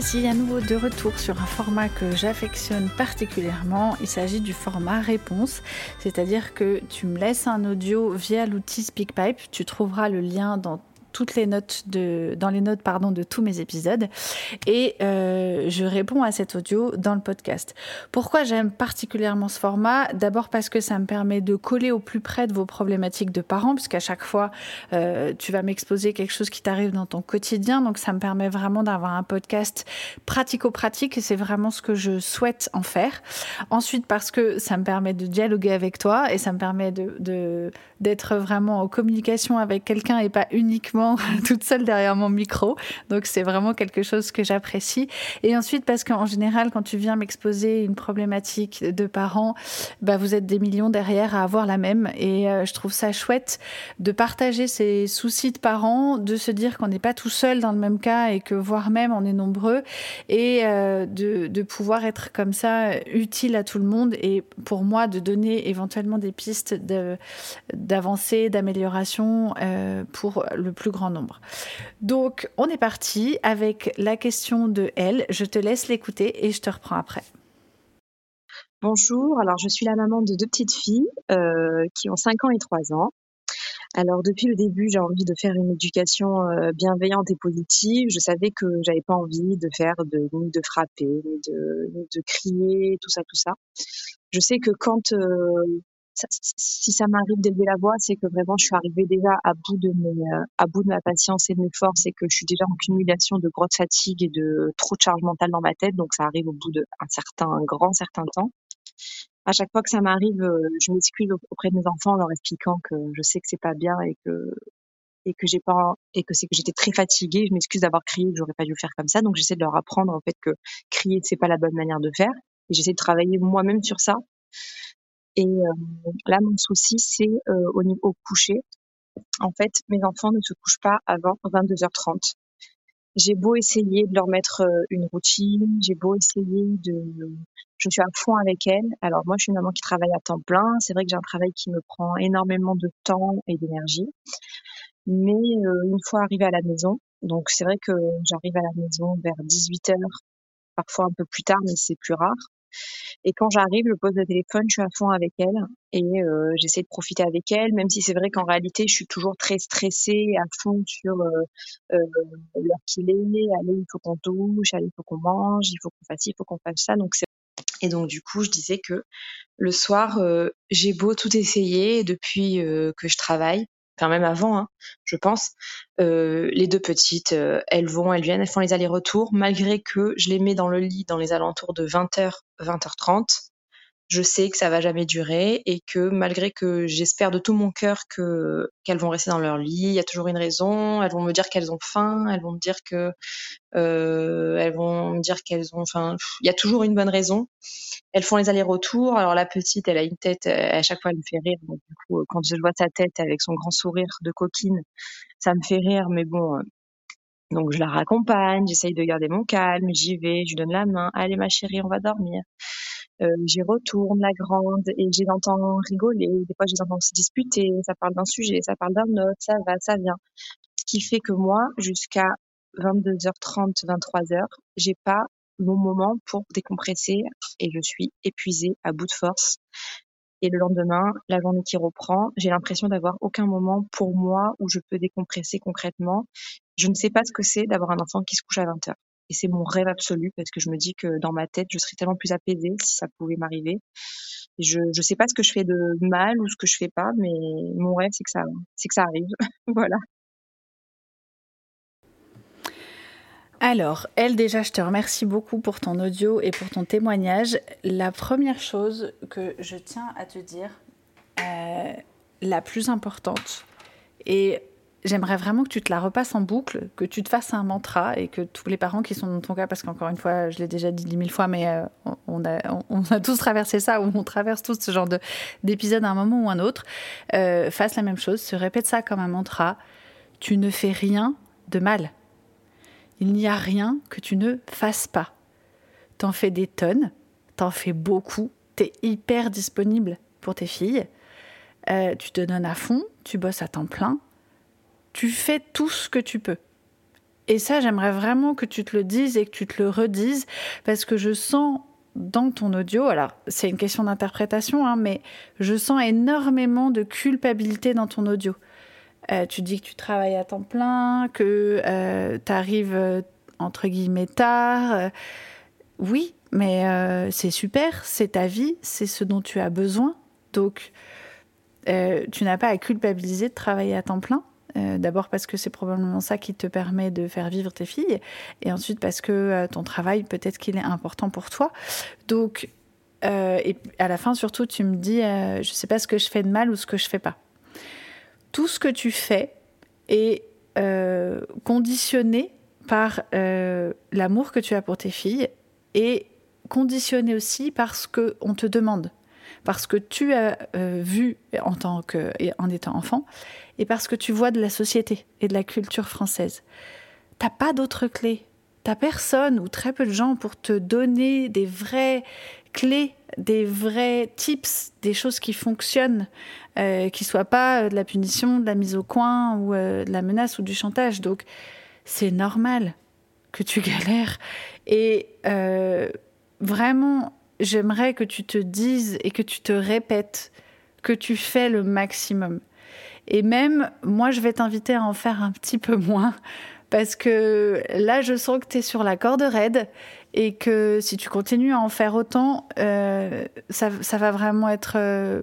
Voici à nouveau de retour sur un format que j'affectionne particulièrement. Il s'agit du format réponse, c'est-à-dire que tu me laisses un audio via l'outil SpeakPipe. Tu trouveras le lien dans toutes les notes de, dans les notes pardon, de tous mes épisodes et euh, je réponds à cet audio dans le podcast. Pourquoi j'aime particulièrement ce format? D'abord parce que ça me permet de coller au plus près de vos problématiques de parents, puisqu'à chaque fois euh, tu vas m'exposer quelque chose qui t'arrive dans ton quotidien, donc ça me permet vraiment d'avoir un podcast pratico-pratique et c'est vraiment ce que je souhaite en faire. Ensuite parce que ça me permet de dialoguer avec toi et ça me permet de d'être vraiment en communication avec quelqu'un et pas uniquement toute seule derrière mon micro. Donc c'est vraiment quelque chose que j'apprécie. Et ensuite parce qu'en général, quand tu viens m'exposer une problématique de parents, bah, vous êtes des millions derrière à avoir la même. Et euh, je trouve ça chouette de partager ces soucis de parents, de se dire qu'on n'est pas tout seul dans le même cas et que voire même on est nombreux et euh, de, pouvoir être comme ça utile à tout le monde et pour moi de donner éventuellement des pistes d'avancée, d'amélioration euh, pour le plus grand nombre. Donc, on est parti avec la question de elle. Je te laisse l'écouter et je te reprends après. Bonjour, alors je suis la maman de deux petites filles euh, qui ont 5 ans et 3 ans. Alors depuis le début, j'ai envie de faire une éducation euh, bienveillante et positive. Je savais que j'avais pas envie de faire de de frapper, de, de crier, tout ça, tout ça. Je sais que quand euh, si ça m'arrive d'élever la voix, c'est que vraiment je suis arrivée déjà à bout de mes, euh, à bout de ma patience et de mes forces et que je suis déjà en cumulation de grosse fatigue et de trop de charge mentale dans ma tête. Donc ça arrive au bout d'un certain, un grand certain temps. À chaque fois que ça m'arrive, euh, je m'excuse auprès de mes enfants en leur expliquant que je sais que c'est pas bien et que et que c'est que j'étais très fatiguée. Je m'excuse d'avoir crié, que j'aurais pas dû faire comme ça. Donc j'essaie de leur apprendre en fait que crier c'est pas la bonne manière de faire. Et j'essaie de travailler moi-même sur ça et euh, là, mon souci, c'est euh, au niveau coucher. En fait, mes enfants ne se couchent pas avant 22h30. J'ai beau essayer de leur mettre euh, une routine, j'ai beau essayer de, je suis à fond avec elles. Alors moi, je suis une maman qui travaille à temps plein. C'est vrai que j'ai un travail qui me prend énormément de temps et d'énergie. Mais une fois arrivée à la maison, donc c'est vrai que j'arrive à la maison vers 18h, parfois un peu plus tard, mais c'est plus rare. Et quand j'arrive, je pose le téléphone, je suis à fond avec elle et euh, j'essaie de profiter avec elle, même si c'est vrai qu'en réalité, je suis toujours très stressée, à fond sur euh, euh, l'heure qu'il est, allez, il faut qu'on touche, allez, il faut qu'on mange, il faut qu'on fasse il faut qu'on fasse ça. Donc et donc du coup, je disais que le soir, j'ai beau tout essayer depuis que je travaille, enfin même avant, hein, je pense. Euh, les deux petites, euh, elles vont, elles viennent, elles font les allers-retours, malgré que je les mets dans le lit dans les alentours de 20h, 20h30 je sais que ça va jamais durer et que malgré que j'espère de tout mon cœur que qu'elles vont rester dans leur lit, il y a toujours une raison. Elles vont me dire qu'elles ont faim, elles vont me dire que euh, elles vont me dire qu'elles ont, enfin, il y a toujours une bonne raison. Elles font les allers-retours. Alors la petite, elle a une tête, à chaque fois elle me fait rire. Donc, du coup, quand je vois sa tête avec son grand sourire de coquine, ça me fait rire. Mais bon, donc je la raccompagne, j'essaye de garder mon calme, j'y vais, je lui donne la main. Allez ma chérie, on va dormir. J'y retourne la grande et j'ai l'entends rigoler. Des fois, les entends se disputer. Ça parle d'un sujet, ça parle d'un autre, ça va, ça vient. Ce qui fait que moi, jusqu'à 22h30, 23h, j'ai pas mon moment pour décompresser et je suis épuisée à bout de force. Et le lendemain, la journée qui reprend, j'ai l'impression d'avoir aucun moment pour moi où je peux décompresser concrètement. Je ne sais pas ce que c'est d'avoir un enfant qui se couche à 20 heures. Et c'est mon rêve absolu parce que je me dis que dans ma tête, je serais tellement plus apaisée si ça pouvait m'arriver. Je ne sais pas ce que je fais de mal ou ce que je fais pas, mais mon rêve, c'est que ça, c'est que ça arrive. voilà. Alors, elle déjà, je te remercie beaucoup pour ton audio et pour ton témoignage. La première chose que je tiens à te dire, euh, la plus importante, et j'aimerais vraiment que tu te la repasses en boucle, que tu te fasses un mantra et que tous les parents qui sont dans ton cas, parce qu'encore une fois, je l'ai déjà dit dix mille fois, mais euh, on, a, tous traversé ça, ou on traverse tous ce genre d'épisode à un moment ou un autre, euh, fassent la même chose, se répète ça comme un mantra. Tu ne fais rien de mal il n'y a rien que tu ne fasses pas. T'en fais des tonnes, t'en fais beaucoup, t'es hyper disponible pour tes filles, euh, tu te donnes à fond, tu bosses à temps plein, tu fais tout ce que tu peux. Et ça, j'aimerais vraiment que tu te le dises et que tu te le redises, parce que je sens dans ton audio, alors c'est une question d'interprétation, hein, mais je sens énormément de culpabilité dans ton audio. Euh, tu dis que tu travailles à temps plein, que euh, tu arrives euh, entre guillemets tard. oui, mais c'est super, c'est ta vie, c'est ce dont tu as besoin. Donc, tu n'as pas à culpabiliser de travailler à temps plein. D'abord parce que c'est probablement ça qui te permet de faire vivre tes filles, et ensuite parce que ton travail, peut-être qu'il est important pour toi. Donc, et à la fin, surtout, tu me dis, je ne sais pas ce que je fais de mal ou ce que je fais pas tout ce que tu fais est euh, conditionné par euh, l'amour que tu as pour tes filles et conditionné aussi parce qu'on te demande, parce que tu as euh, vu en, tant que, étant enfant et parce que tu vois de la société et de la culture française. T'as pas d'autres clés. T'as personne ou très peu de gens pour te donner des vraies clés, des vrais tips, des choses qui fonctionnent, euh, qui soient pas euh, de la punition, de la mise au coin ou euh, de la menace ou du chantage. Donc, c'est normal que tu galères. Et vraiment, j'aimerais que tu te dises et que tu te répètes que tu fais le maximum. Et même, moi, je vais t'inviter à en faire un petit peu moins parce que là, je sens que tu es sur la corde raide et que si tu continues à en faire autant, euh, ça, va vraiment être euh,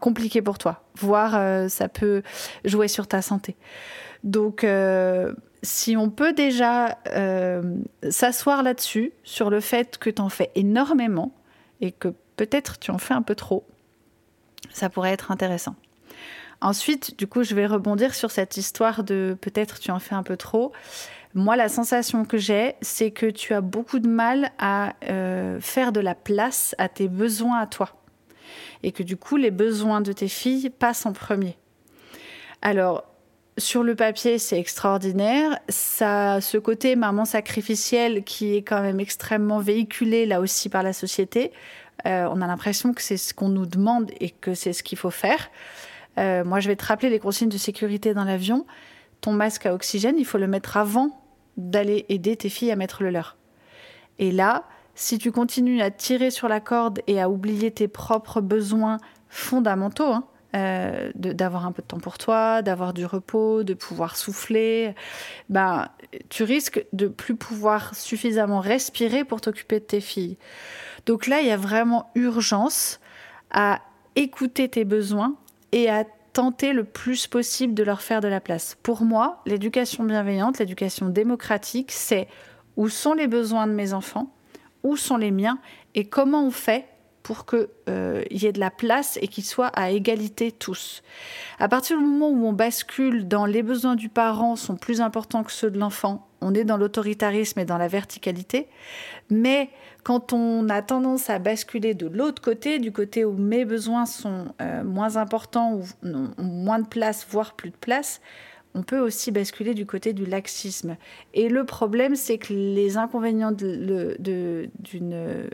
compliqué pour toi, voire euh, ça peut jouer sur ta santé. Donc, si on peut déjà s'asseoir là-dessus, sur le fait que tu en fais énormément et que peut-être tu en fais un peu trop, ça pourrait être intéressant. Ensuite, du coup, je vais rebondir sur cette histoire de peut-être tu en fais un peu trop. Moi, la sensation que j'ai, c'est que tu as beaucoup de mal à euh, faire de la place à tes besoins à toi. Et que du coup, les besoins de tes filles passent en premier. Alors, sur le papier, c'est extraordinaire. Ça, ce côté maman sacrificielle qui est quand même extrêmement véhiculé là aussi par la société. Euh, on a l'impression que c'est ce qu'on nous demande et que c'est ce qu'il faut faire. Euh, moi, je vais te rappeler les consignes de sécurité dans l'avion. Ton masque à oxygène, il faut le mettre avant d'aller aider tes filles à mettre le leur. Et là, si tu continues à tirer sur la corde et à oublier tes propres besoins fondamentaux, hein, euh, d'avoir un peu de temps pour toi, d'avoir du repos, de pouvoir souffler, ben, tu risques de plus pouvoir suffisamment respirer pour t'occuper de tes filles. Donc là, il y a vraiment urgence à écouter tes besoins et à tenter le plus possible de leur faire de la place. Pour moi, l'éducation bienveillante, l'éducation démocratique, c'est où sont les besoins de mes enfants, où sont les miens et comment on fait pour qu'il euh, y ait de la place et qu'ils soient à égalité tous. À partir du moment où on bascule dans les besoins du parent sont plus importants que ceux de l'enfant, on est dans l'autoritarisme et dans la verticalité. Mais quand on a tendance à basculer de l'autre côté, du côté où mes besoins sont euh, moins importants ou moins de place, voire plus de place, on peut aussi basculer du côté du laxisme. Et le problème, c'est que les inconvénients d'une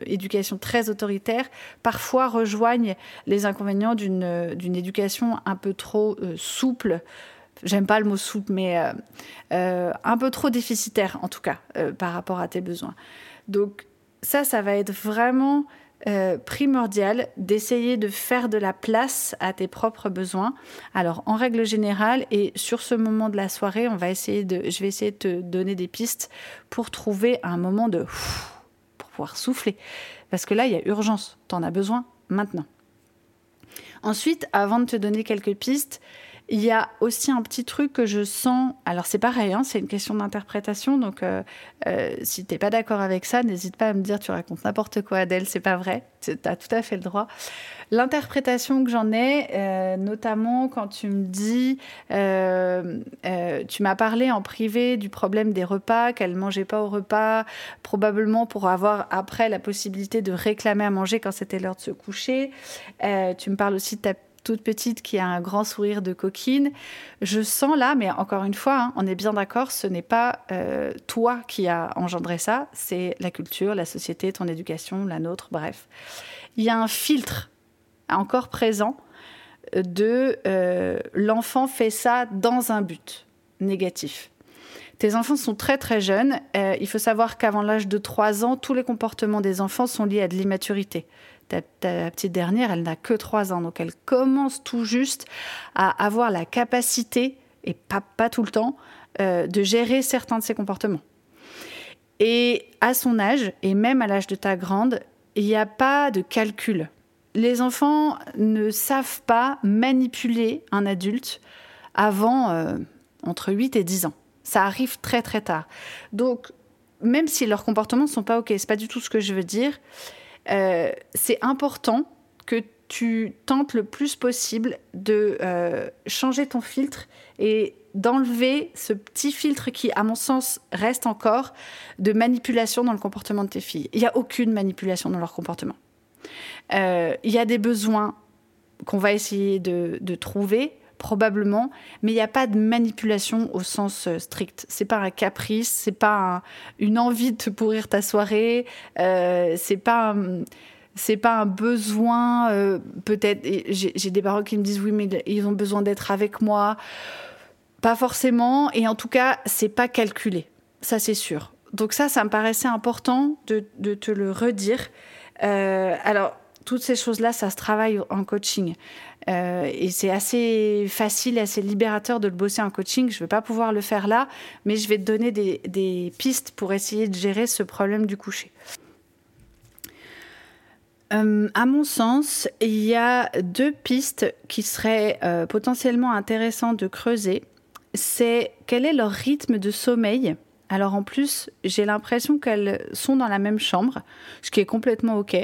éducation très autoritaire parfois rejoignent les inconvénients d'une éducation un peu trop euh, souple. J'aime pas le mot souple, mais euh, euh, un peu trop déficitaire, en tout cas, par rapport à tes besoins. Donc ça, ça va être vraiment euh, primordial d'essayer de faire de la place à tes propres besoins. Alors, en règle générale, et sur ce moment de la soirée, on va essayer de, je vais essayer de te donner des pistes pour trouver un moment de pour pouvoir souffler. Parce que là, il y a urgence. Tu en as besoin maintenant. Ensuite, avant de te donner quelques pistes, il y a aussi un petit truc que je sens. Alors c'est pareil, hein, c'est une question d'interprétation. Donc euh, euh, si pas d'accord avec ça, n'hésite pas à me dire tu racontes n'importe quoi, Adèle. C'est pas vrai. Tu as tout à fait le droit. L'interprétation que j'en ai, euh, notamment quand tu me dis, tu m'as parlé en privé du problème des repas, qu'elle mangeait pas au repas, probablement pour avoir après la possibilité de réclamer à manger quand c'était l'heure de se coucher. tu me parles aussi de ta toute petite qui a un grand sourire de coquine. Je sens là, mais encore une fois, hein, on est bien d'accord, ce n'est pas euh, toi qui as engendré ça, c'est la culture, la société, ton éducation, la nôtre, bref. Il y a un filtre encore présent de euh, l'enfant fait ça dans un but négatif. Tes enfants sont très très jeunes. Euh, il faut savoir qu'avant l'âge de 3 ans, tous les comportements des enfants sont liés à de l'immaturité ta, petite dernière, elle n'a que 3 ans, donc elle commence tout juste à avoir la capacité, et pas, pas tout le temps, euh, de gérer certains de ses comportements. Et à son âge, et même à l'âge de ta grande, il n'y a pas de calcul. Les enfants ne savent pas manipuler un adulte avant euh, entre 8 et 10 ans. Ça arrive très très tard. Donc, même si leurs comportements ne sont pas OK, c'est pas du tout ce que je veux dire, euh, c'est important que tu tentes le plus possible de euh, changer ton filtre et d'enlever ce petit filtre qui, à mon sens, reste encore de manipulation dans le comportement de tes filles. Il n'y a aucune manipulation dans leur comportement. Euh, il y a des besoins qu'on va essayer de, trouver, probablement, mais il n'y a pas de manipulation au sens strict. C'est pas un caprice, c'est pas une envie de pourrir ta soirée, euh, c'est pas c'est pas un besoin euh, peut-être. J'ai des parents qui me disent oui, mais ils ont besoin d'être avec moi. Pas forcément, et en tout cas, c'est pas calculé. Ça, c'est sûr. Donc ça, ça me paraissait important de, de te le redire. Euh, alors, toutes ces choses-là, ça se travaille en coaching. Euh, et c'est assez facile assez libérateur de le bosser en coaching. Je ne vais pas pouvoir le faire là, mais je vais te donner des, pistes pour essayer de gérer ce problème du coucher. Euh, à mon sens, il y a deux pistes qui seraient euh, potentiellement intéressantes de creuser. C'est quel est leur rythme de sommeil? Alors en plus, j'ai l'impression qu'elles sont dans la même chambre, ce qui est complètement OK.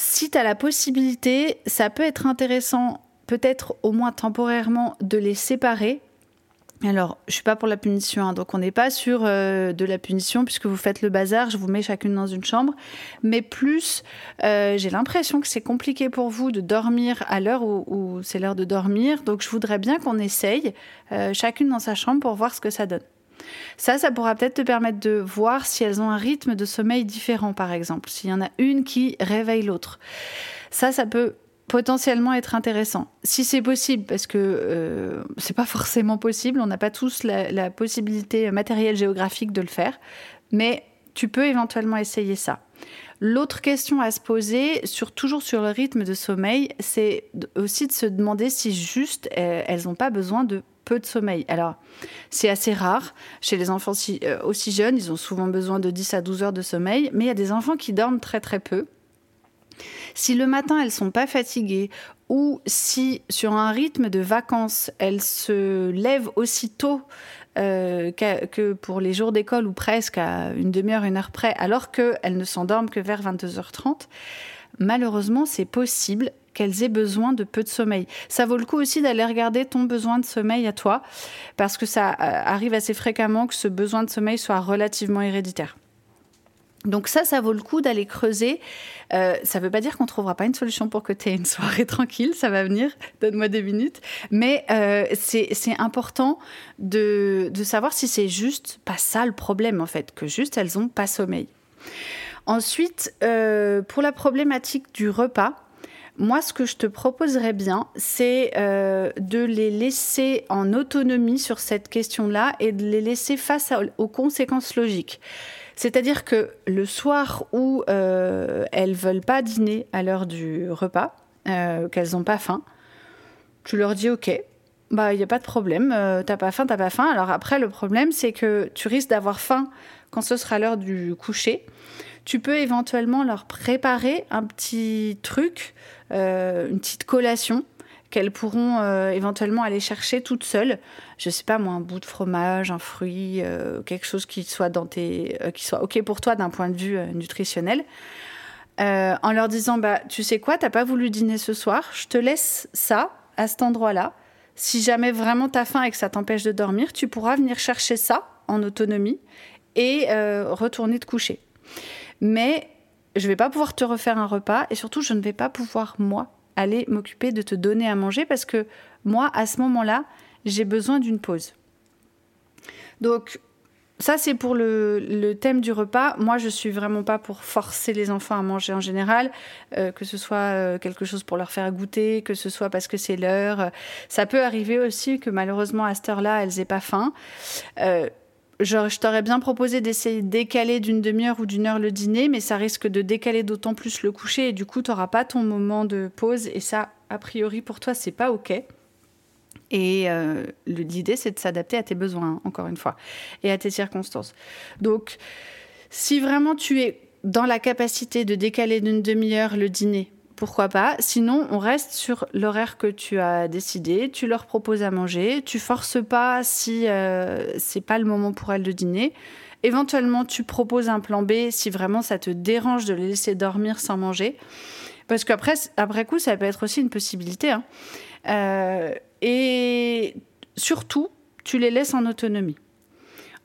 Si tu as la possibilité, ça peut être intéressant, peut-être au moins temporairement, de les séparer. Alors, je suis pas pour la punition, hein, donc on n'est pas sur euh, de la punition puisque vous faites le bazar, je vous mets chacune dans une chambre. Mais plus, euh, j'ai l'impression que c'est compliqué pour vous de dormir à l'heure où, c'est l'heure de dormir. Donc, je voudrais bien qu'on essaye euh, chacune dans sa chambre pour voir ce que ça donne. Ça, ça pourra peut-être te permettre de voir si elles ont un rythme de sommeil différent, par exemple. S'il y en a une qui réveille l'autre. Ça, ça peut potentiellement être intéressant. Si c'est possible, parce que euh, c'est pas forcément possible, on n'a pas tous la, possibilité matérielle géographique de le faire, mais tu peux éventuellement essayer ça. L'autre question à se poser, toujours sur le rythme de sommeil, c'est aussi de se demander si juste euh, elles n'ont pas besoin de peu de sommeil. Alors, c'est assez rare chez les enfants euh, aussi jeunes, ils ont souvent besoin de 10 à 12 heures de sommeil, mais il y a des enfants qui dorment très très peu. Si le matin elles sont pas fatiguées ou si sur un rythme de vacances elles se lèvent aussitôt euh, que pour les jours d'école ou presque à une demi-heure, une heure près, alors qu'elles ne s'endorment que vers 22h30, malheureusement c'est possible qu'elles aient besoin de peu de sommeil. Ça vaut le coup aussi d'aller regarder ton besoin de sommeil à toi, parce que ça euh, arrive assez fréquemment que ce besoin de sommeil soit relativement héréditaire. Donc ça, ça vaut le coup d'aller creuser. Euh, ça ne veut pas dire qu'on ne trouvera pas une solution pour que tu aies une soirée tranquille, ça va venir, donne-moi des minutes. Mais euh, c'est important de, savoir si c'est juste pas ça le problème en fait, que juste elles n'ont pas sommeil. Ensuite, pour la problématique du repas, moi, ce que je te proposerais bien, c'est de les laisser en autonomie sur cette question-là et de les laisser face aux conséquences logiques. C'est-à-dire que le soir où euh, elles veulent pas dîner à l'heure du repas, euh, qu'elles n'ont pas faim, tu leur dis OK, bah il n'y a pas de problème, euh, t'as pas faim, t'as pas faim. Alors après le problème c'est que tu risques d'avoir faim quand ce sera l'heure du coucher. Tu peux éventuellement leur préparer un petit truc, euh, une petite collation qu'elles pourront euh, éventuellement aller chercher toutes seules. Je sais pas moi, un bout de fromage, un fruit, euh, quelque chose qui soit dans tes, qui soit ok pour toi d'un point de vue nutritionnel. en leur disant bah tu sais quoi, t'as pas voulu dîner ce soir, je te laisse ça à cet endroit-là. Si jamais vraiment t'as faim et que ça t'empêche de dormir, tu pourras venir chercher ça en autonomie et retourner te coucher. Mais je vais pas pouvoir te refaire un repas et surtout je ne vais pas pouvoir moi aller m'occuper de te donner à manger parce que moi, à ce moment-là, j'ai besoin d'une pause. Donc, ça, c'est pour le, thème du repas. Moi, je suis vraiment pas pour forcer les enfants à manger en général, euh, que ce soit euh, quelque chose pour leur faire goûter, que ce soit parce que c'est l'heure. Ça peut arriver aussi que malheureusement, à cette heure-là, elles aient pas faim. Euh, je, t'aurais bien proposé d'essayer de décaler d'une demi-heure ou d'une heure le dîner, mais ça risque de décaler d'autant plus le coucher et du coup, tu n'auras pas ton moment de pause et ça, a priori, pour toi, c'est pas OK. Et euh, l'idée, c'est de s'adapter à tes besoins, encore une fois, et à tes circonstances. Donc, si vraiment tu es dans la capacité de décaler d'une demi-heure le dîner, pourquoi pas. Sinon, on reste sur l'horaire que tu as décidé. Tu leur proposes à manger. Tu forces pas si euh, c'est pas le moment pour elles de dîner. Éventuellement, tu proposes un plan B si vraiment ça te dérange de les laisser dormir sans manger. Parce qu'après, après coup, ça peut être aussi une possibilité. Hein. Euh, et surtout, tu les laisses en autonomie.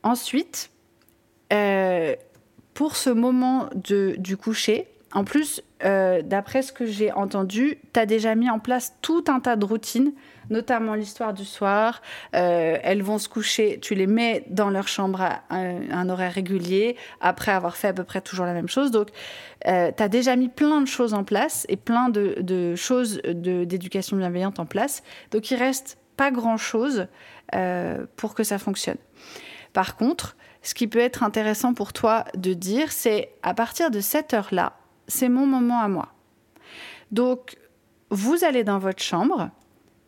Ensuite, euh, pour ce moment de, du coucher, en plus, euh, d'après ce que j'ai entendu, tu as déjà mis en place tout un tas de routines, notamment l'histoire du soir. Euh, elles vont se coucher, tu les mets dans leur chambre à un, horaire régulier, après avoir fait à peu près toujours la même chose. Donc, euh, tu as déjà mis plein de choses en place et plein de, choses d'éducation bienveillante en place. Donc, il reste pas grand-chose pour que ça fonctionne. Par contre, ce qui peut être intéressant pour toi de dire, c'est à partir de cette heure-là, c'est mon moment à moi. Donc, vous allez dans votre chambre,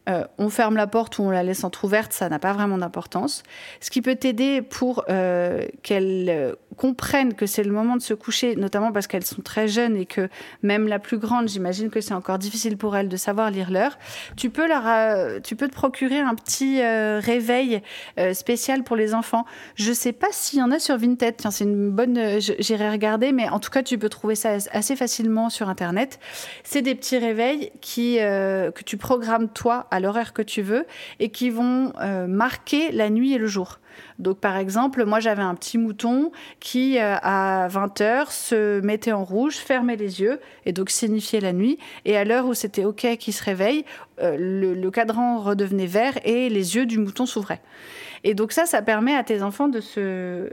euh, on ferme la porte ou on la laisse entrouverte, ça n'a pas vraiment d'importance. Ce qui peut t'aider pour euh, qu'elles euh, comprennent que c'est le moment de se coucher, notamment parce qu'elles sont très jeunes et que même la plus grande, j'imagine que c'est encore difficile pour elles de savoir lire l'heure. Tu peux te procurer un petit réveil spécial pour les enfants. Je sais pas s'il y en a sur Vinted. C'est une bonne, j'irai regarder, mais en tout cas, tu peux trouver ça assez facilement sur Internet. C'est des petits réveils qui que tu programmes toi l'horaire que tu veux et qui vont euh, marquer la nuit et le jour. Donc par exemple, moi j'avais un petit mouton qui euh, à 20h se mettait en rouge, fermait les yeux et donc signifiait la nuit. Et à l'heure où c'était OK qu'il se réveille, euh, le, cadran redevenait vert et les yeux du mouton s'ouvraient. Et donc ça, ça permet à tes enfants de se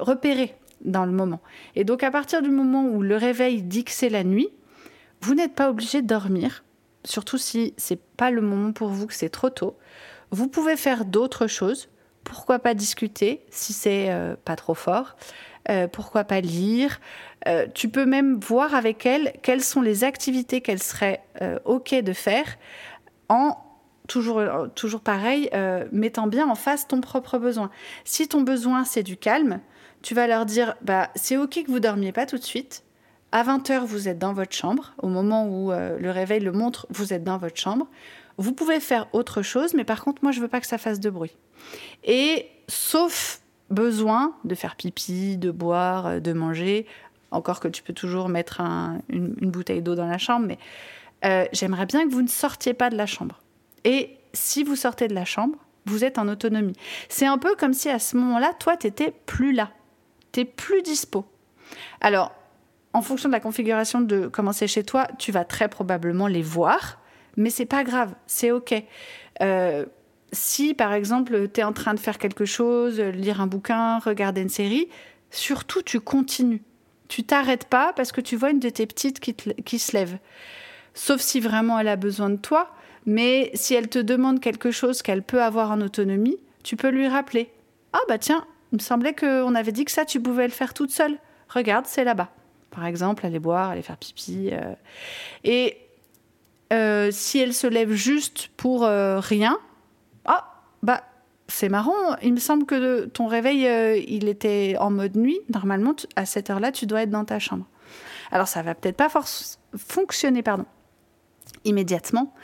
repérer dans le moment. Et donc à partir du moment où le réveil dit que c'est la nuit, vous n'êtes pas obligé de dormir surtout si c'est pas le moment pour vous, que c'est trop tôt. Vous pouvez faire d'autres choses. Pourquoi pas discuter si c'est euh, pas trop fort euh, Pourquoi pas lire euh, Tu peux même voir avec elle quelles sont les activités qu'elle serait OK de faire en toujours, toujours pareil, mettant bien en face ton propre besoin. Si ton besoin c'est du calme, tu vas leur dire bah, c'est OK que vous dormiez pas tout de suite, à 20h, vous êtes dans votre chambre. Au moment où euh, le réveil le montre, vous êtes dans votre chambre. Vous pouvez faire autre chose, mais par contre, moi, je veux pas que ça fasse de bruit. Et sauf besoin de faire pipi, de boire, euh, de manger, encore que tu peux toujours mettre une, bouteille d'eau dans la chambre, mais euh, j'aimerais bien que vous ne sortiez pas de la chambre. Et si vous sortez de la chambre, vous êtes en autonomie. C'est un peu comme si à ce moment-là, toi, tu n'étais plus là. Tu n'es plus dispo. Alors, en fonction de la configuration de comment c'est chez toi, tu vas très probablement les voir, mais c'est pas grave, c'est ok. Euh, si par exemple tu es en train de faire quelque chose, lire un bouquin, regarder une série, surtout tu continues. Tu t'arrêtes pas parce que tu vois une de tes petites qui, qui se lève. Sauf si vraiment elle a besoin de toi, mais si elle te demande quelque chose qu'elle peut avoir en autonomie, tu peux lui rappeler. Ah bah tiens, il me semblait qu'on avait dit que ça, tu pouvais le faire toute seule. Regarde, c'est là-bas par exemple, aller boire, aller faire pipi. Euh. Et euh, si elle se lève juste pour euh, rien, ah, bah, c'est marrant. Il me semble que ton réveil, il était en mode nuit. Normalement, à cette heure-là, tu dois être dans ta chambre. Alors, ça va peut-être pas fonctionner, pardon, immédiatement,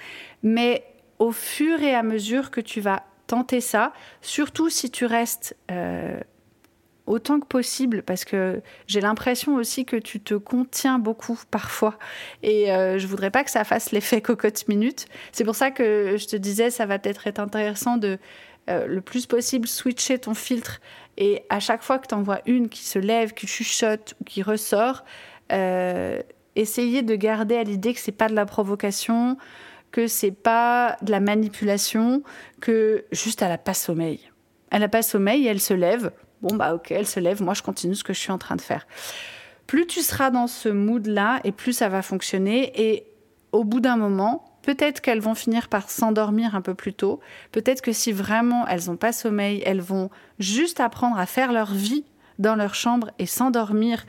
mais au fur et à mesure que tu vas tenter ça, surtout si tu restes autant que possible parce que j'ai l'impression aussi que tu te contiens beaucoup parfois et euh, je voudrais pas que ça fasse l'effet cocotte minute. C'est pour ça que je te disais ça va peut-être être intéressant de euh, le plus possible switcher ton filtre et à chaque fois que tu en vois une qui se lève, qui chuchote ou qui ressort, euh, essayer de garder à l'idée que c'est pas de la provocation, que c'est pas de la manipulation, que juste elle a pas sommeil. Elle a pas sommeil, elle se lève Bon, bah ok, elle se lève, moi je continue ce que je suis en train de faire. Plus tu seras dans ce mood-là, et plus ça va fonctionner. Et au bout d'un moment, peut-être qu'elles vont finir par s'endormir un peu plus tôt. Peut-être que si vraiment elles n'ont pas sommeil, elles vont juste apprendre à faire leur vie dans leur chambre et s'endormir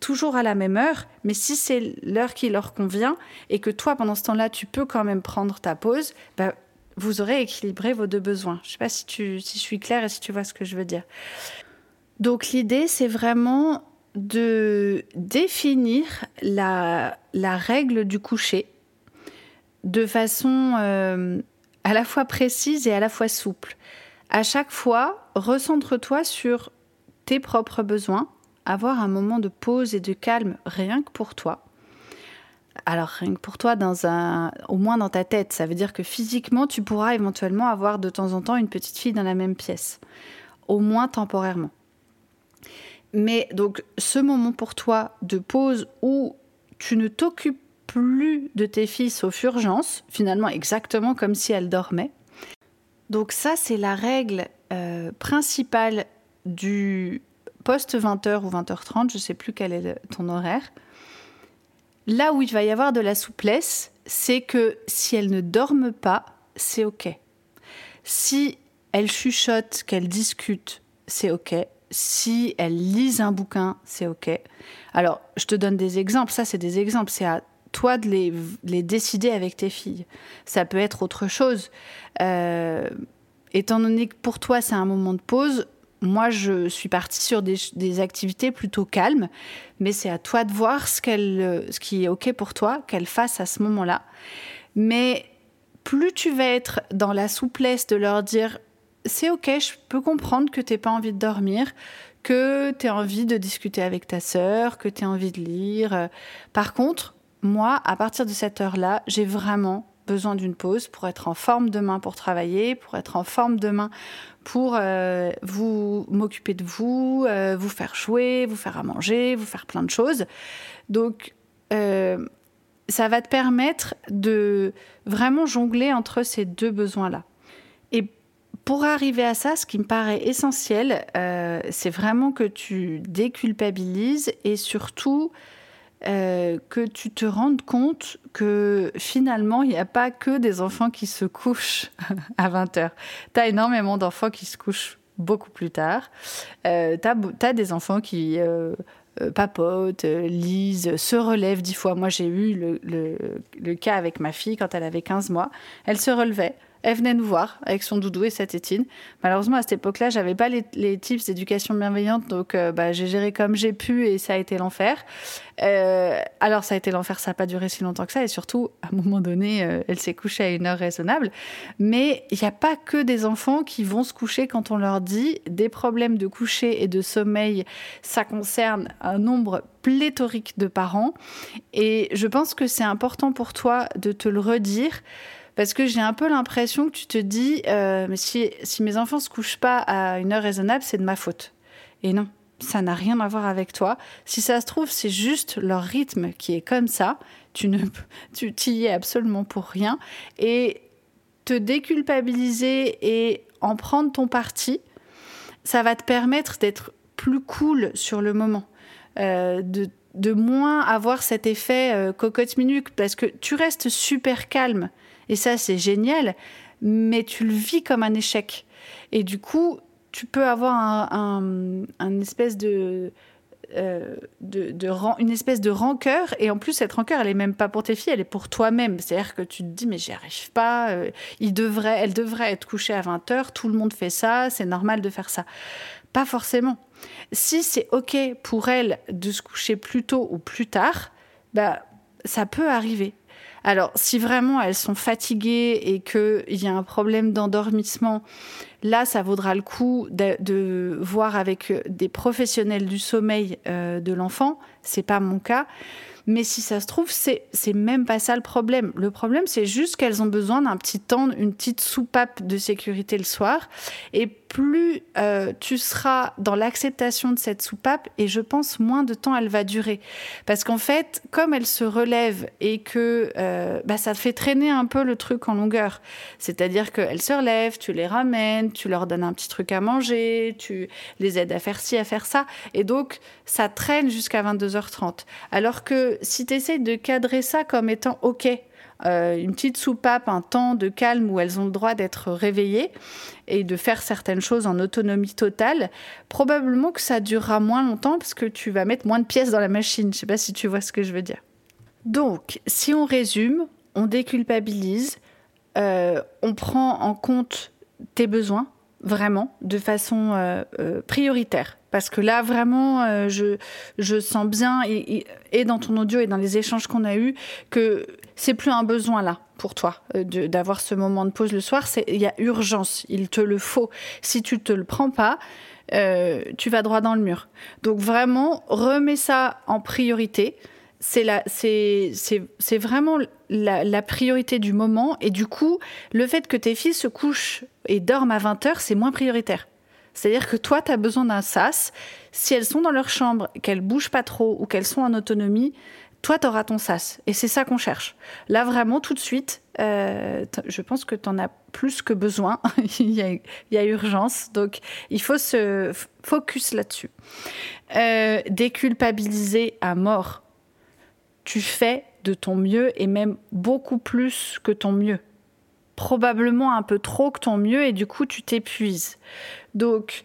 toujours à la même heure, mais si c'est l'heure qui leur convient et que toi, pendant ce temps-là, tu peux quand même prendre ta pause, bah, vous aurez équilibré vos deux besoins. Je ne sais pas si, tu, si je suis claire et si tu vois ce que je veux dire. Donc l'idée, c'est vraiment de définir la, la, règle du coucher de façon euh, à la fois précise et à la fois souple. À chaque fois, recentre-toi sur tes propres besoins, avoir un moment de pause et de calme rien que pour toi alors rien que pour toi, dans un, au moins dans ta tête, ça veut dire que physiquement, tu pourras éventuellement avoir de temps en temps une petite fille dans la même pièce, au moins temporairement. Mais donc ce moment pour toi de pause où tu ne t'occupes plus de tes filles sauf urgence, finalement exactement comme si elles dormaient. Donc ça, c'est la règle euh, principale du post 20h ou 20h30, je ne sais plus quel est ton horaire. Là où il va y avoir de la souplesse, c'est que si elles ne dorment pas, c'est OK. Si elles chuchotent, qu'elles discutent, c'est OK. Si elles lisent un bouquin, c'est OK. Alors, je te donne des exemples. Ça, c'est des exemples. C'est à toi de les, décider avec tes filles. Ça peut être autre chose. Euh, étant donné que pour toi, c'est un moment de pause, moi, je suis partie sur des, activités plutôt calmes, mais c'est à toi de voir ce, ce qui est OK pour toi, qu'elle fasse à ce moment-là. Mais plus tu vas être dans la souplesse de leur dire c'est OK, je peux comprendre que tu n'aies pas envie de dormir, que tu as envie de discuter avec ta sœur, que tu as envie de lire. Par contre, moi, à partir de cette heure-là, j'ai vraiment besoin d'une pause pour être en forme demain pour travailler, pour être en forme demain pour euh, vous m'occuper de vous, euh, vous faire jouer, vous faire à manger, vous faire plein de choses. Donc, euh, ça va te permettre de vraiment jongler entre ces deux besoins-là. Et pour arriver à ça, ce qui me paraît essentiel, c'est vraiment que tu déculpabilises et surtout euh, que tu te rendes compte que finalement, il n'y a pas que des enfants qui se couchent à 20 heures. Tu as énormément d'enfants qui se couchent beaucoup plus tard. Euh, tu as, des enfants qui euh, papotent, lisent, se relèvent dix fois. Moi, j'ai eu le, cas avec ma fille quand elle avait 15 mois. Elle se relevait elle venait nous voir avec son doudou et sa tétine. Malheureusement, à cette époque-là, j'avais pas les, tips d'éducation bienveillante, donc euh, bah, j'ai géré comme j'ai pu et ça a été l'enfer. Euh, alors, ça a été l'enfer, ça n'a pas duré si longtemps que ça, et surtout, à un moment donné, euh, elle s'est couchée à une heure raisonnable. Mais il n'y a pas que des enfants qui vont se coucher quand on leur dit des problèmes de coucher et de sommeil. Ça concerne un nombre pléthorique de parents, et je pense que c'est important pour toi de te le redire. Parce que j'ai un peu l'impression que tu te dis, euh, mais si, si, mes enfants se couchent pas à une heure raisonnable, c'est de ma faute. Et non, ça n'a rien à voir avec toi. Si ça se trouve, c'est juste leur rythme qui est comme ça. Tu ne, tu t'y es absolument pour rien. Et te déculpabiliser et en prendre ton parti, ça va te permettre d'être plus cool sur le moment, euh, de, de, moins avoir cet effet euh, cocotte minute, parce que tu restes super calme. Et ça, c'est génial, mais tu le vis comme un échec. Et du coup, tu peux avoir espèce de, euh, une espèce de rancœur. Et en plus, cette rancœur, elle est même pas pour tes filles, elle est pour toi-même. C'est-à-dire que tu te dis, mais j'y arrive pas. Euh, il devrait, elle devrait être couchée à 20 heures. Tout le monde fait ça. C'est normal de faire ça. Pas forcément. Si c'est OK pour elle de se coucher plus tôt ou plus tard, bah, ça peut arriver. Alors, si vraiment elles sont fatiguées et qu'il y a un problème d'endormissement, là, ça vaudra le coup de, voir avec des professionnels du sommeil euh, de l'enfant. C'est pas mon cas. Mais si ça se trouve, c'est même pas ça le problème. Le problème, c'est juste qu'elles ont besoin d'un petit temps, une petite soupape de sécurité le soir. Et plus euh, tu seras dans l'acceptation de cette soupape, et je pense moins de temps elle va durer. Parce qu'en fait, comme elle se relève et que euh, bah, ça fait traîner un peu le truc en longueur, c'est-à-dire qu'elles se relèvent, tu les ramènes, tu leur donnes un petit truc à manger, tu les aides à faire ci, à faire ça, et donc ça traîne jusqu'à 22h30. Alors que si tu essayes de cadrer ça comme étant OK, euh, une petite soupape, un temps de calme où elles ont le droit d'être réveillées et de faire certaines choses en autonomie totale, probablement que ça durera moins longtemps parce que tu vas mettre moins de pièces dans la machine. Je ne sais pas si tu vois ce que je veux dire. Donc, si on résume, on déculpabilise, euh, on prend en compte tes besoins, vraiment, de façon euh, prioritaire. Parce que là, vraiment, je, je sens bien, et, et, dans ton audio et dans les échanges qu'on a eus, que c'est plus un besoin là pour toi euh, d'avoir ce moment de pause le soir. Il y a urgence, il te le faut. Si tu te le prends pas, euh, tu vas droit dans le mur. Donc vraiment, remets ça en priorité. C'est c'est vraiment la, priorité du moment. Et du coup, le fait que tes filles se couchent et dorment à 20 heures, c'est moins prioritaire. C'est-à-dire que toi, tu as besoin d'un sas. Si elles sont dans leur chambre, qu'elles bougent pas trop ou qu'elles sont en autonomie, toi, tu auras ton sas. Et c'est ça qu'on cherche. Là, vraiment, tout de suite, euh, je pense que tu en as plus que besoin. il, y a, urgence. Donc, il faut se focus là-dessus. Euh, déculpabiliser à mort. Tu fais de ton mieux et même beaucoup plus que ton mieux. Probablement un peu trop que ton mieux et du coup, tu t'épuises. Donc,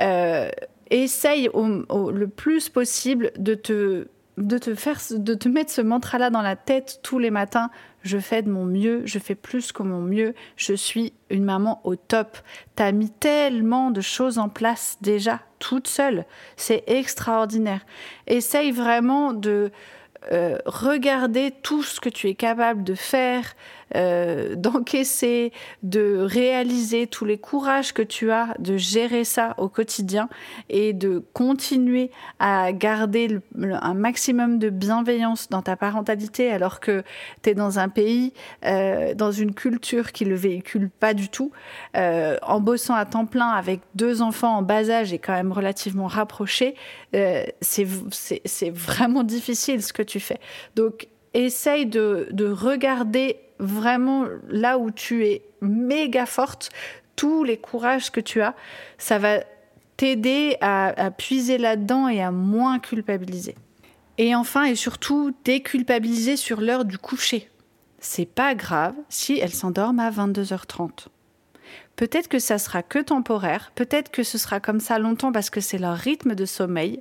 euh, essaye le plus possible de te de te faire, de te mettre ce mantra-là dans la tête tous les matins. Je fais de mon mieux, je fais plus que mon mieux, je suis une maman au top. T'as mis tellement de choses en place déjà, toute seule. C'est extraordinaire. Essaye vraiment de euh, regarder tout ce que tu es capable de faire, euh, d'encaisser, de réaliser tous les courages que tu as, de gérer ça au quotidien et de continuer à garder un maximum de bienveillance dans ta parentalité alors que tu es dans un pays, euh, dans une culture qui le véhicule pas du tout. Euh, en bossant à temps plein avec deux enfants en bas âge et quand même relativement rapprochés, c'est vraiment difficile ce que tu fais. Donc, essaye de, de regarder vraiment là où tu es méga forte, tous les courages que tu as, ça va t'aider à, puiser là-dedans et à moins culpabiliser. Et enfin et surtout, déculpabiliser sur l'heure du coucher. C'est pas grave si elles s'endorment à 22h30. Peut-être que ça sera que temporaire, peut-être que ce sera comme ça longtemps parce que c'est leur rythme de sommeil.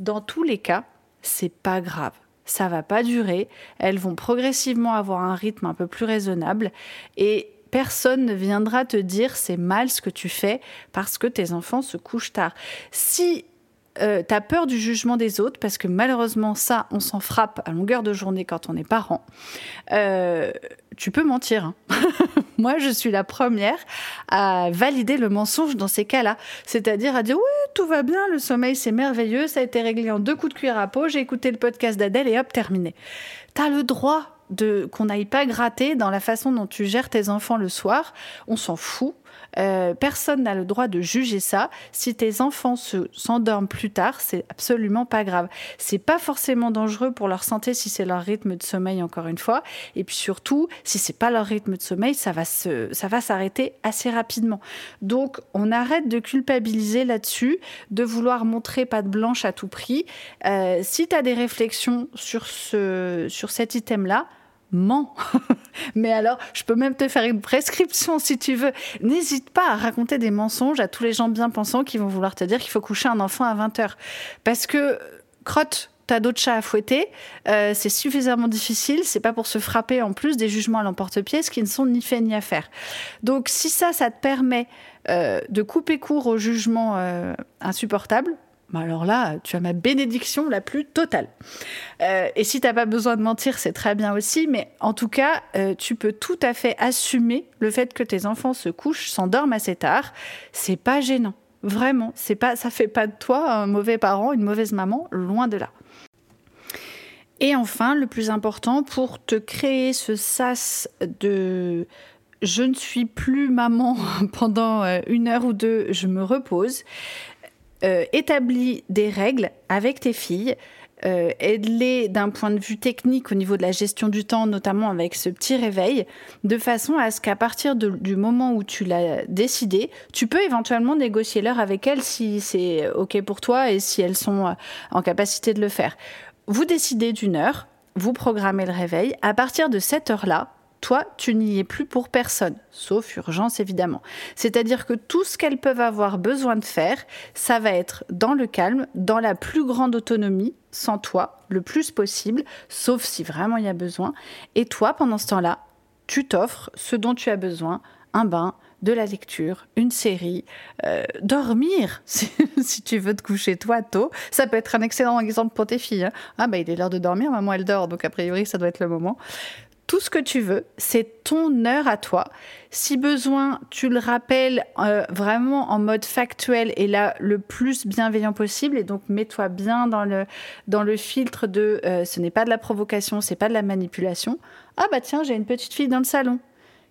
Dans tous les cas, c'est pas grave ça va pas durer, elles vont progressivement avoir un rythme un peu plus raisonnable et personne ne viendra te dire c'est mal ce que tu fais parce que tes enfants se couchent tard. Si euh, tu as peur du jugement des autres, parce que malheureusement, ça, on s'en frappe à longueur de journée quand on est parent, euh, tu peux mentir. Hein. Moi, je suis la première à valider le mensonge dans ces cas-là. C'est-à-dire à dire oui, tout va bien, le sommeil, c'est merveilleux, ça a été réglé en deux coups de cuir à peau, j'ai écouté le podcast d'Adèle et hop, terminé. Tu as le droit de qu'on n'aille pas gratter dans la façon dont tu gères tes enfants le soir. On s'en fout. Euh, personne n'a le droit de juger ça. Si tes enfants s'endorment plus tard, c'est absolument pas grave. C'est pas forcément dangereux pour leur santé si c'est leur rythme de sommeil, encore une fois. Et puis surtout, si c'est pas leur rythme de sommeil, ça va se, ça va s'arrêter assez rapidement. Donc, on arrête de culpabiliser là-dessus, de vouloir montrer pas de blanche à tout prix. Euh, si tu as des réflexions sur ce, sur cet item-là, ment. Mais alors, je peux même te faire une prescription si tu veux. N'hésite pas à raconter des mensonges à tous les gens bien pensants qui vont vouloir te dire qu'il faut coucher un enfant à 20h. Parce que, crotte, t'as d'autres chats à fouetter, euh, c'est suffisamment difficile, c'est pas pour se frapper en plus des jugements à l'emporte-pièce qui ne sont ni faits ni à faire. Donc si ça, ça te permet euh, de couper court aux jugements euh, insupportables, alors là, tu as ma bénédiction la plus totale. Euh, et si tu n'as pas besoin de mentir, c'est très bien aussi, mais en tout cas, euh, tu peux tout à fait assumer le fait que tes enfants se couchent, s'endorment assez tard. C'est pas gênant. Vraiment, c'est pas, ça fait pas de toi un mauvais parent, une mauvaise maman, loin de là. Et enfin, le plus important, pour te créer ce sas de je ne suis plus maman pendant euh, une heure ou deux, je me repose, euh, établis des règles avec tes filles, euh, aide-les d'un point de vue technique au niveau de la gestion du temps, notamment avec ce petit réveil, de façon à ce qu'à partir du moment où tu l'as décidé, tu peux éventuellement négocier l'heure avec elles si c'est OK pour toi et si elles sont euh, en capacité de le faire. Vous décidez d'une heure, vous programmez le réveil. À partir de cette heure-là, toi, tu n'y es plus pour personne, sauf urgence évidemment. C'est-à-dire que tout ce qu'elles peuvent avoir besoin de faire, ça va être dans le calme, dans la plus grande autonomie, sans toi, le plus possible, sauf si vraiment il y a besoin. Et toi, pendant ce temps-là, tu t'offres ce dont tu as besoin, un bain, de la lecture, une série, euh, dormir si, tu veux te coucher toi tôt. Ça peut être un excellent exemple pour tes filles. Hein. Ah bah il est l'heure de dormir, maman elle dort, donc a priori ça doit être le moment tout ce que tu veux, c'est ton heure à toi. Si besoin, tu le rappelles euh, vraiment en mode factuel et là le plus bienveillant possible. Et donc mets-toi bien dans le, dans le filtre de euh, ce n'est pas de la provocation, c'est pas de la manipulation. Ah bah tiens, j'ai une petite fille dans le salon.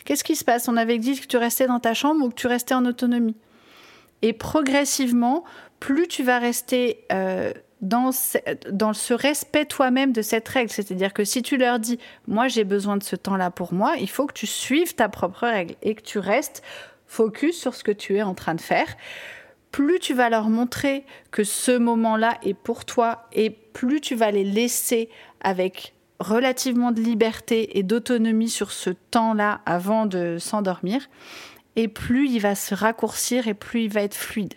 Qu'est-ce qui se passe? On avait dit que tu restais dans ta chambre ou que tu restais en autonomie. Et progressivement, plus tu vas rester euh, dans ce, respect toi-même de cette règle. C'est-à-dire que si tu leur dis, moi j'ai besoin de ce temps-là pour moi, il faut que tu suives ta propre règle et que tu restes focus sur ce que tu es en train de faire. Plus tu vas leur montrer que ce moment-là est pour toi et plus tu vas les laisser avec relativement de liberté et d'autonomie sur ce temps-là avant de s'endormir, et plus il va se raccourcir et plus il va être fluide.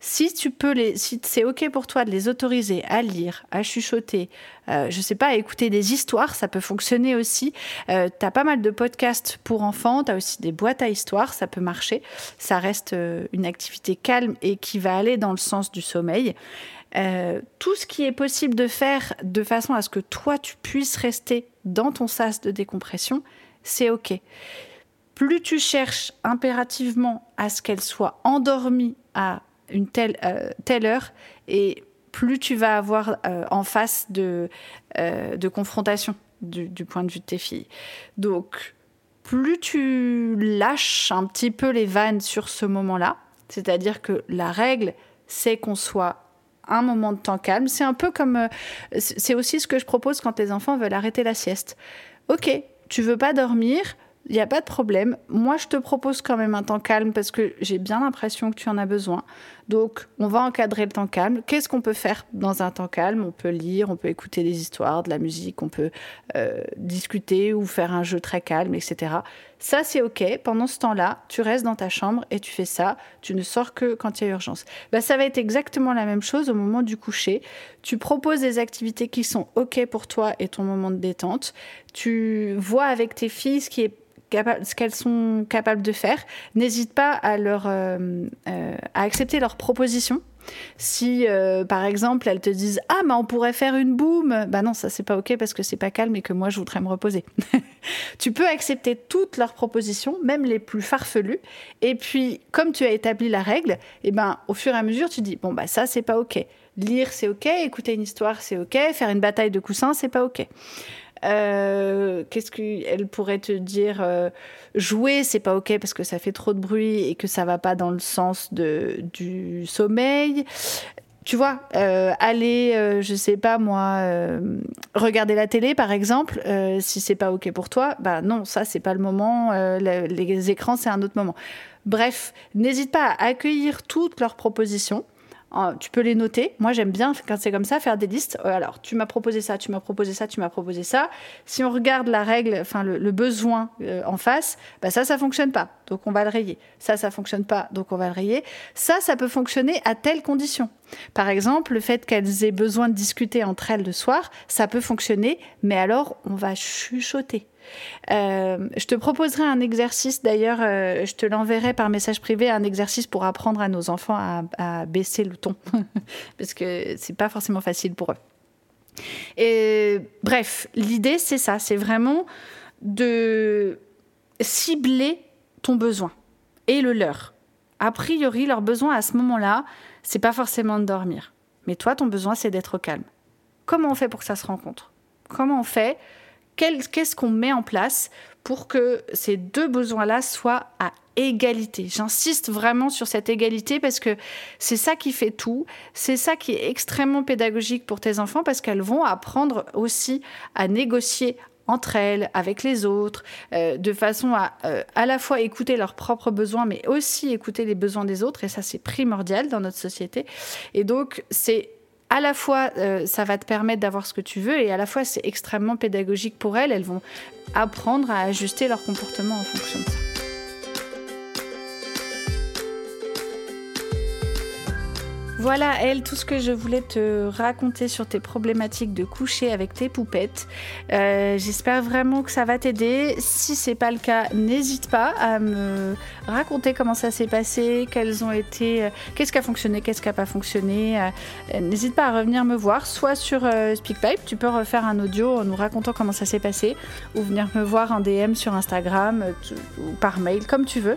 Si tu peux les, si c'est ok pour toi de les autoriser à lire, à chuchoter, euh, je sais pas, à écouter des histoires, ça peut fonctionner aussi. Euh, tu as pas mal de podcasts pour enfants, tu as aussi des boîtes à histoires, ça peut marcher. Ça reste euh, une activité calme et qui va aller dans le sens du sommeil. tout ce qui est possible de faire de façon à ce que toi tu puisses rester dans ton sas de décompression, c'est ok. Plus tu cherches impérativement à ce qu'elle soit endormie à une telle, euh, telle heure et plus tu vas avoir euh, en face de, euh, de confrontation du, point de vue de tes filles. Donc, plus tu lâches un petit peu les vannes sur ce moment-là, c'est-à-dire que la règle, c'est qu'on soit un moment de temps calme. C'est un peu comme... c'est aussi ce que je propose quand les enfants veulent arrêter la sieste. Ok, tu veux pas dormir, il n'y a pas de problème. Moi, je te propose quand même un temps calme parce que j'ai bien l'impression que tu en as besoin. Donc, on va encadrer le temps calme. Qu'est-ce qu'on peut faire dans un temps calme? On peut lire, on peut écouter des histoires, de la musique, on peut euh, discuter ou faire un jeu très calme, etc. Ça, c'est OK. Pendant ce temps-là, tu restes dans ta chambre et tu fais ça. Tu ne sors que quand il y a urgence. Bah, ça va être exactement la même chose au moment du coucher. Tu proposes des activités qui sont OK pour toi et ton moment de détente. Tu vois avec tes filles ce qui est ce qu'elles sont capables de faire. N'hésite pas euh, euh, à accepter leurs propositions. Si, euh, par exemple, elles te disent Ah, mais on pourrait faire une boum, bah non, ça c'est pas ok parce que c'est pas calme et que moi je voudrais me reposer. tu peux accepter toutes leurs propositions, même les plus farfelues. Et puis, comme tu as établi la règle, eh ben, au fur et à mesure, tu dis Bon, bah ça c'est pas ok. Lire c'est ok, écouter une histoire c'est ok, faire une bataille de coussins c'est pas ok. Euh, qu'est-ce qu'elle pourrait te dire Jouer, c'est pas ok parce que ça fait trop de bruit et que ça va pas dans le sens de, du sommeil tu vois, euh, aller, euh, je sais pas moi, euh, regarder la télé par exemple, si c'est pas ok pour toi, bah non, ça c'est pas le moment. les écrans c'est un autre moment. Bref, n'hésite pas à accueillir toutes leurs propositions tu peux les noter. Moi, j'aime bien quand c'est comme ça, faire des listes. Euh, alors, tu m'as proposé ça, tu m'as proposé ça, tu m'as proposé ça. Si on regarde la règle, enfin le, besoin euh, en face, bah ça, ça fonctionne pas. Donc on va le rayer. Ça, ça fonctionne pas. Donc on va le rayer. Ça, ça peut fonctionner à telle condition. Par exemple, le fait qu'elles aient besoin de discuter entre elles le soir, ça peut fonctionner. Mais alors, on va chuchoter. Euh, je te proposerai un exercice, d'ailleurs, euh, je te l'enverrai par message privé, un exercice pour apprendre à nos enfants à, baisser le ton, parce que c'est pas forcément facile pour eux. Et bref, l'idée c'est ça, c'est vraiment de cibler ton besoin et le leur. A priori, leur besoin à ce moment-là, c'est pas forcément de dormir. Mais toi, ton besoin, c'est d'être calme. Comment on fait pour que ça se rencontre? Comment on fait qu'est-ce qu'on met en place pour que ces deux besoins-là soient à égalité? J'insiste vraiment sur cette égalité parce que c'est ça qui fait tout, c'est ça qui est extrêmement pédagogique pour tes enfants parce qu'elles vont apprendre aussi à négocier entre elles, avec les autres, euh, de façon à euh, à la fois écouter leurs propres besoins, mais aussi écouter les besoins des autres. Et ça, c'est primordial dans notre société. Et donc, c'est à la fois, euh, ça va te permettre d'avoir ce que tu veux et à la fois, c'est extrêmement pédagogique pour elles. Elles vont apprendre à ajuster leur comportement en fonction de ça. Voilà, elle, tout ce que je voulais te raconter sur tes problématiques de coucher avec tes poupettes. Euh, j'espère vraiment que ça va t'aider. Si c'est pas le cas, n'hésite pas à me raconter comment ça s'est passé, quels ont été, euh, qu'est-ce qui a fonctionné, qu'est-ce qui a pas fonctionné. Euh, n'hésite pas à revenir me voir, soit sur SpeakPipe, tu peux refaire un audio en nous racontant comment ça s'est passé, ou venir me voir en DM sur Instagram ou par mail, comme tu veux.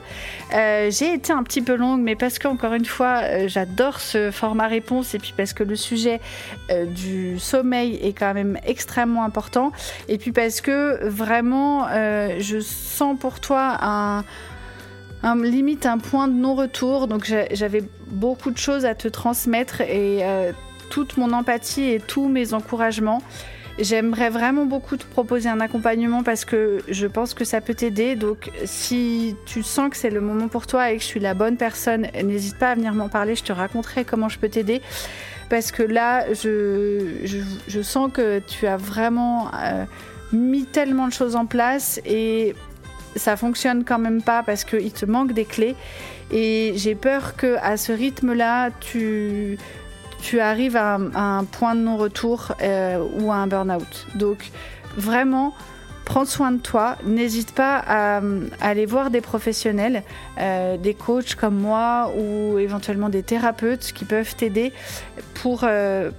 J'ai été un petit peu longue, mais parce qu'encore une fois, j'adore ce format réponse et puis parce que le sujet euh, du sommeil est quand même extrêmement important et puis parce que vraiment euh, je sens pour toi un, limite un point de non-retour. Donc j'avais beaucoup de choses à te transmettre et euh, toute mon empathie et tous mes encouragements J'aimerais vraiment beaucoup te proposer un accompagnement parce que je pense que ça peut t'aider. Donc, si tu sens que c'est le moment pour toi et que je suis la bonne personne, n'hésite pas à venir m'en parler. Je te raconterai comment je peux t'aider. Parce que là, je, je, sens que tu as vraiment euh, mis tellement de choses en place et ça fonctionne quand même pas parce qu'il te manque des clés. Et j'ai peur que à ce rythme-là, tu tu arrives à un, point de non-retour euh, ou à un burn-out. Donc vraiment, prends soin de toi. N'hésite pas à, aller voir des professionnels, euh, des coachs comme moi ou éventuellement des thérapeutes qui peuvent t'aider pour euh,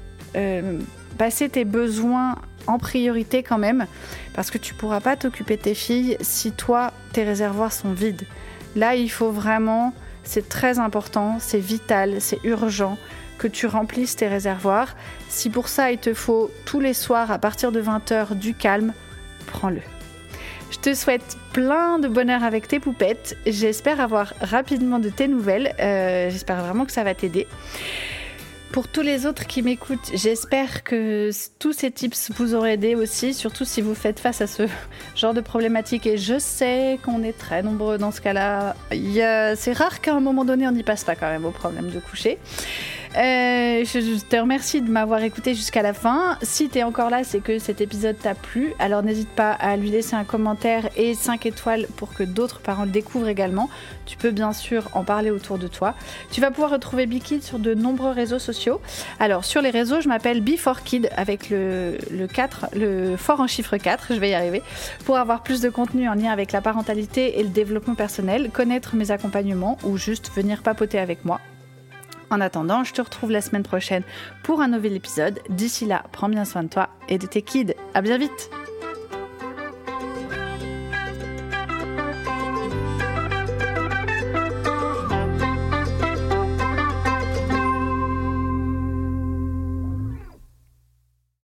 passer tes besoins en priorité quand même, parce que tu pourras pas t'occuper de tes filles si toi, tes réservoirs sont vides. Là, il faut vraiment, c'est très important, c'est vital, c'est urgent que tu remplisses tes réservoirs. Si pour ça il te faut tous les soirs à partir de 20h du calme, prends-le. Je te souhaite plein de bonheur avec tes poupettes. J'espère avoir rapidement de tes nouvelles. Euh, j'espère vraiment que ça va t'aider. Pour tous les autres qui m'écoutent, j'espère que tous ces tips vous auront aidé aussi, surtout si vous faites face à ce genre de problématique. Et je sais qu'on est très nombreux dans ce cas-là. C'est rare qu'à un moment donné, on n'y passe pas quand même au problème de coucher. Euh, je te remercie de m'avoir écouté jusqu'à la fin. Si tu es encore là, c'est que cet épisode t'a plu. Alors n'hésite pas à lui laisser un commentaire et 5 étoiles pour que d'autres parents le découvrent également. Tu peux bien sûr en parler autour de toi. Tu vas pouvoir retrouver Bikid sur de nombreux réseaux sociaux. Alors sur les réseaux, je m'appelle B4Kid avec le, le 4, le fort en chiffre 4, je vais y arriver, pour avoir plus de contenu en lien avec la parentalité et le développement personnel, connaître mes accompagnements ou juste venir papoter avec moi. En attendant, je te retrouve la semaine prochaine pour un nouvel épisode. D'ici là, prends bien soin de toi et de tes kids. À bien vite!